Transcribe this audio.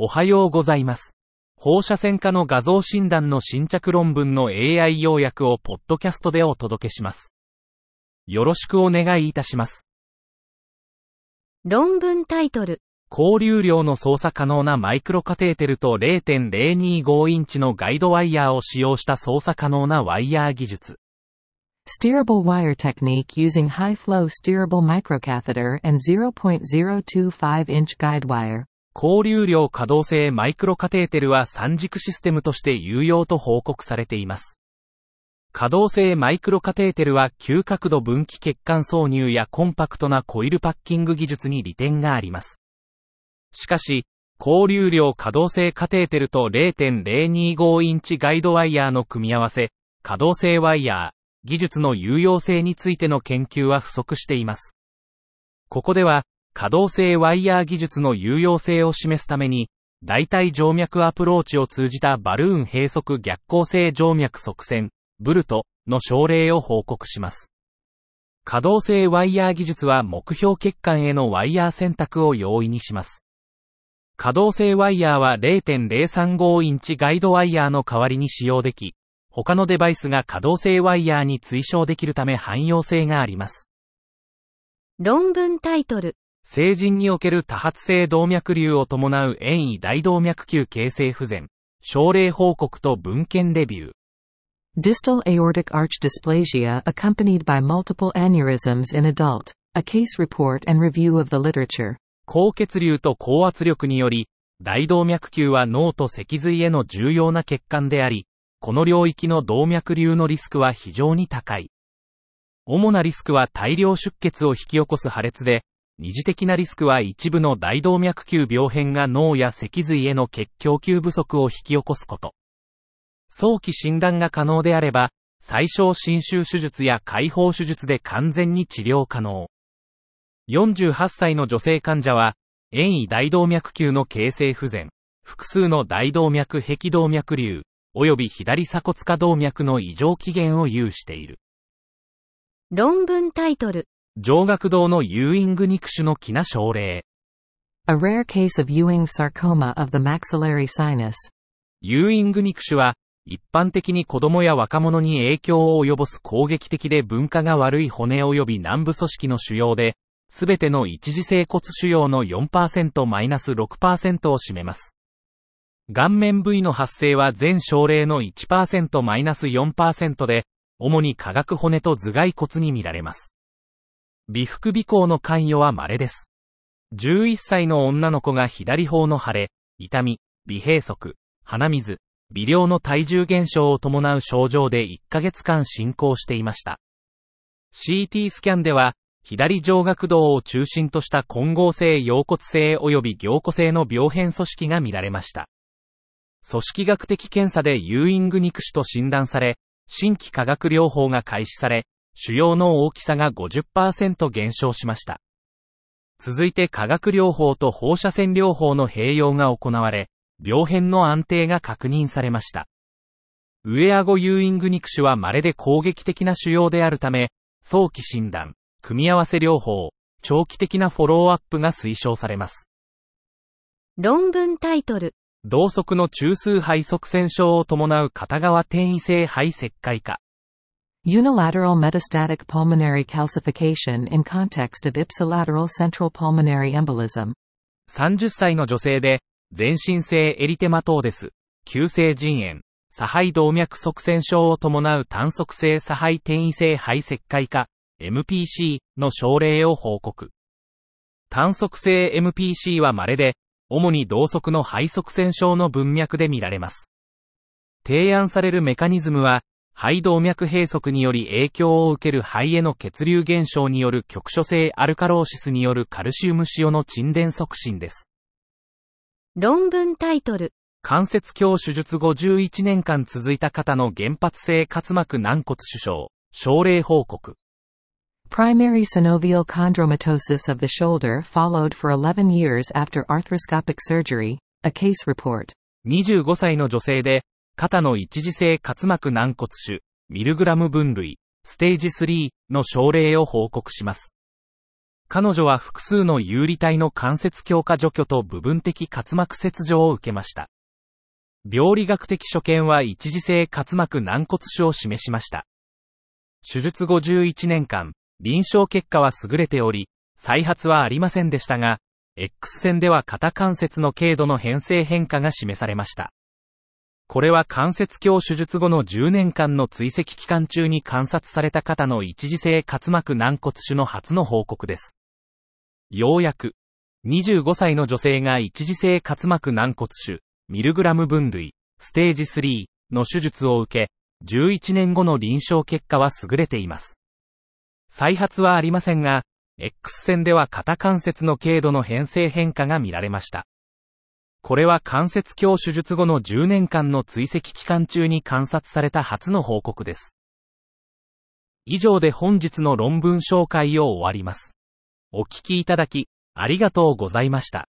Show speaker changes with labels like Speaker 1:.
Speaker 1: おはようございます。放射線科の画像診断の新着論文の AI 要約をポッドキャストでお届けします。よろしくお願いいたします。
Speaker 2: 論文タイトル。
Speaker 1: 高流量の操作可能なマイクロカテーテルと0.025インチのガイドワイヤーを使用した操作可能なワイヤー技術。
Speaker 3: Steerable wire technique using high flow steerable microcatheter and 0.025 inch guide wire.
Speaker 1: 高流量可動性マイクロカテーテルは三軸システムとして有用と報告されています。可動性マイクロカテーテルは急角度分岐血管挿入やコンパクトなコイルパッキング技術に利点があります。しかし、高流量可動性カテーテルと0.025インチガイドワイヤーの組み合わせ、可動性ワイヤー、技術の有用性についての研究は不足しています。ここでは、可動性ワイヤー技術の有用性を示すために、大体静脈アプローチを通じたバルーン閉塞逆行性静脈側線、ブルトの症例を報告します。可動性ワイヤー技術は目標血管へのワイヤー選択を容易にします。可動性ワイヤーは0.035インチガイドワイヤーの代わりに使用でき、他のデバイスが可動性ワイヤーに追従できるため汎用性があります。
Speaker 2: 論文タイトル。
Speaker 1: 成人における多発性動脈瘤を伴う遠位大動脈球形成不全、症例報告と文献レビュー。
Speaker 3: Distal aortic arch dysplasia accompanied by multiple aneurysms in adult. A case report and review of the literature.
Speaker 1: 高血流と高圧力により、大動脈球は脳と脊髄への重要な血管であり、この領域の動脈瘤のリスクは非常に高い。主なリスクは大量出血を引き起こす破裂で、二次的なリスクは一部の大動脈球病変が脳や脊髄への血供給不足を引き起こすこと。早期診断が可能であれば、最小侵襲手術や解放手術で完全に治療可能。48歳の女性患者は、遠位大動脈球の形成不全、複数の大動脈壁動脈瘤、及び左鎖骨下動脈の異常起源を有している。
Speaker 2: 論文タイトル。
Speaker 1: 上顎動のユーイング肉種の気な症例。
Speaker 3: A rare case of Ewing's sarcoma of the maxillary sinus.
Speaker 1: ユーイング肉種は、一般的に子供や若者に影響を及ぼす攻撃的で分化が悪い骨及び軟部組織の腫瘍で、すべての一次性骨腫瘍の 4%-6% を占めます。顔面部位の発生は全症例の 1%-4% で、主に下顎骨と頭蓋骨に見られます。微腹微行の関与は稀です。11歳の女の子が左方の腫れ、痛み、微閉塞、鼻水、微量の体重減少を伴う症状で1ヶ月間進行していました。CT スキャンでは、左上顎動を中心とした混合性腰骨性及び凝固性の病変組織が見られました。組織学的検査でユーイング肉腫と診断され、新規化学療法が開始され、腫瘍の大きさが50%減少しました。続いて化学療法と放射線療法の併用が行われ、病変の安定が確認されました。上顎ユーイング肉腫は稀で攻撃的な腫瘍であるため、早期診断、組み合わせ療法、長期的なフォローアップが推奨されます。
Speaker 2: 論文タイトル。
Speaker 1: 同側の中枢肺側線症を伴う片側転移性肺石灰化。
Speaker 3: Unilateral metastatic pulmonary calcification in context of ipsilateral central pulmonary embolism.
Speaker 1: 30歳の女性で、全身性エリテマトーデス、急性腎炎、左肺動脈側線症を伴う単側性左肺転移性肺石灰化、MPC の症例を報告。単側性 MPC は稀で、主に同側の肺側線症の文脈で見られます。提案されるメカニズムは、肺動脈閉塞により影響を受ける肺への血流減少による局所性アルカローシスによるカルシウム塩の沈殿促進です。
Speaker 2: 論文タイトル。
Speaker 1: 関節鏡手術後11年間続いた方の原発性滑膜軟骨腫症、症例報告。
Speaker 3: Primary synovial chondromatosis of the shoulder followed for 11 years after arthroscopic surgery. A case report.
Speaker 1: 25歳の女性で、肩の一次性滑膜軟骨腫、ミルグラム分類、ステージ3の症例を報告します。彼女は複数の有利体の関節強化除去と部分的滑膜切除を受けました。病理学的所見は一時性滑膜軟骨腫を示しました。手術後11年間、臨床結果は優れており、再発はありませんでしたが、X 線では肩関節の軽度の変性変化が示されました。これは関節鏡手術後の10年間の追跡期間中に観察された方の一時性滑膜軟骨腫の初の報告です。ようやく、25歳の女性が一時性滑膜軟骨腫、ミルグラム分類、ステージ3の手術を受け、11年後の臨床結果は優れています。再発はありませんが、X 線では肩関節の軽度の変性変化が見られました。これは関節鏡手術後の10年間の追跡期間中に観察された初の報告です。以上で本日の論文紹介を終わります。お聞きいただき、ありがとうございました。